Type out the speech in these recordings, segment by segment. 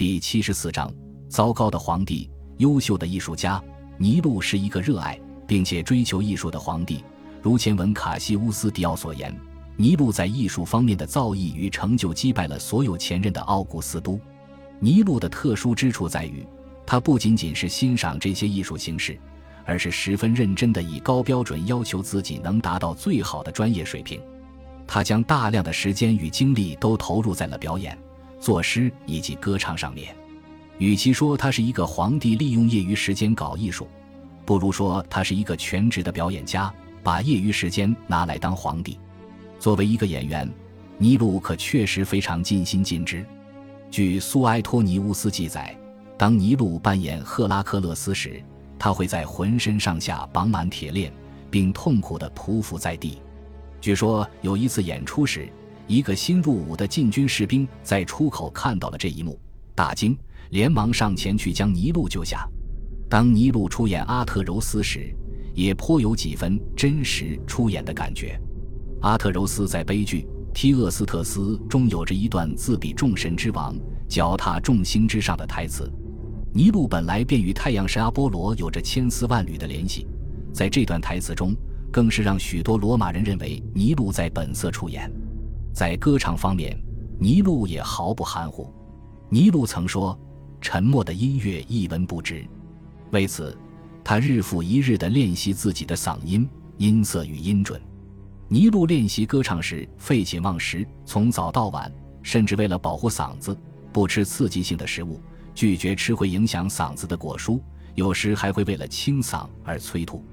第七十四章：糟糕的皇帝，优秀的艺术家。尼禄是一个热爱并且追求艺术的皇帝。如前文卡西乌斯·迪奥所言，尼禄在艺术方面的造诣与成就击败了所有前任的奥古斯都。尼禄的特殊之处在于，他不仅仅是欣赏这些艺术形式，而是十分认真地以高标准要求自己能达到最好的专业水平。他将大量的时间与精力都投入在了表演、作诗以及歌唱上面。与其说他是一个皇帝利用业余时间搞艺术，不如说他是一个全职的表演家，把业余时间拿来当皇帝。作为一个演员，尼禄可确实非常尽心尽职。据苏埃托尼乌斯记载，当尼禄扮演赫拉克勒斯时，他会在浑身上下绑满铁链，并痛苦地匍匐在地。据说有一次演出时，一个新入伍的禁军士兵在出口看到了这一幕，大惊，连忙上前去将尼禄救下。当尼禄出演阿特柔斯时，也颇有几分真实出演的感觉。阿特柔斯在悲剧《提厄斯特斯》中有着一段自比众神之王、脚踏众星之上的台词。尼禄本来便与太阳神阿波罗有着千丝万缕的联系，在这段台词中。更是让许多罗马人认为尼禄在本色出演。在歌唱方面，尼禄也毫不含糊。尼禄曾说：“沉默的音乐一文不值。”为此，他日复一日地练习自己的嗓音、音色与音准。尼禄练习歌唱时废寝忘食，从早到晚，甚至为了保护嗓子，不吃刺激性的食物，拒绝吃会影响嗓子的果蔬，有时还会为了清嗓而催吐。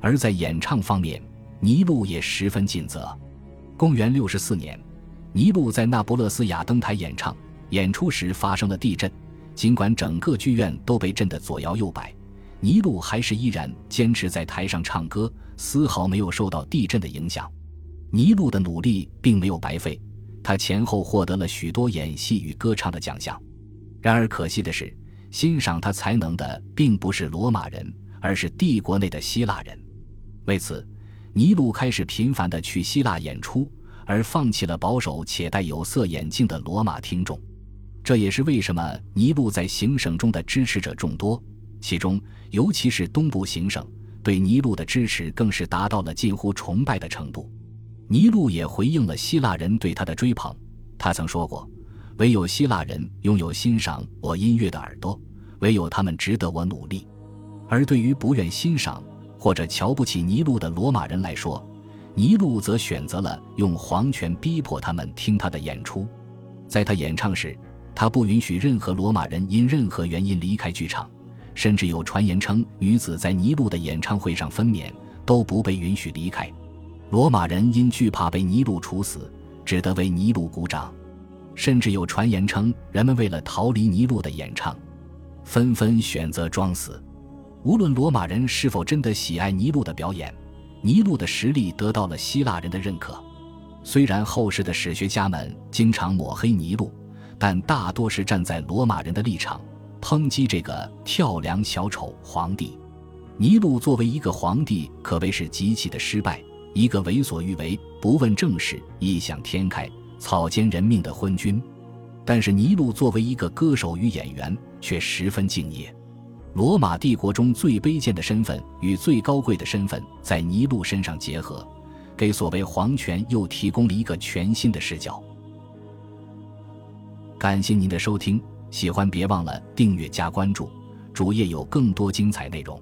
而在演唱方面，尼禄也十分尽责。公元六十四年，尼禄在那不勒斯雅登台演唱，演出时发生了地震。尽管整个剧院都被震得左摇右摆，尼禄还是依然坚持在台上唱歌，丝毫没有受到地震的影响。尼禄的努力并没有白费，他前后获得了许多演戏与歌唱的奖项。然而可惜的是，欣赏他才能的并不是罗马人，而是帝国内的希腊人。为此，尼禄开始频繁地去希腊演出，而放弃了保守且戴有色眼镜的罗马听众。这也是为什么尼禄在行省中的支持者众多，其中尤其是东部行省对尼禄的支持更是达到了近乎崇拜的程度。尼禄也回应了希腊人对他的追捧，他曾说过：“唯有希腊人拥有欣赏我音乐的耳朵，唯有他们值得我努力。”而对于不愿欣赏，或者瞧不起尼禄的罗马人来说，尼禄则选择了用皇权逼迫他们听他的演出。在他演唱时，他不允许任何罗马人因任何原因离开剧场，甚至有传言称女子在尼禄的演唱会上分娩都不被允许离开。罗马人因惧怕被尼禄处死，只得为尼禄鼓掌。甚至有传言称，人们为了逃离尼禄的演唱，纷纷选择装死。无论罗马人是否真的喜爱尼禄的表演，尼禄的实力得到了希腊人的认可。虽然后世的史学家们经常抹黑尼禄，但大多是站在罗马人的立场，抨击这个跳梁小丑皇帝。尼禄作为一个皇帝，可谓是极其的失败，一个为所欲为、不问政事、异想天开、草菅人命的昏君。但是尼禄作为一个歌手与演员，却十分敬业。罗马帝国中最卑贱的身份与最高贵的身份在尼禄身上结合，给所谓皇权又提供了一个全新的视角。感谢您的收听，喜欢别忘了订阅加关注，主页有更多精彩内容。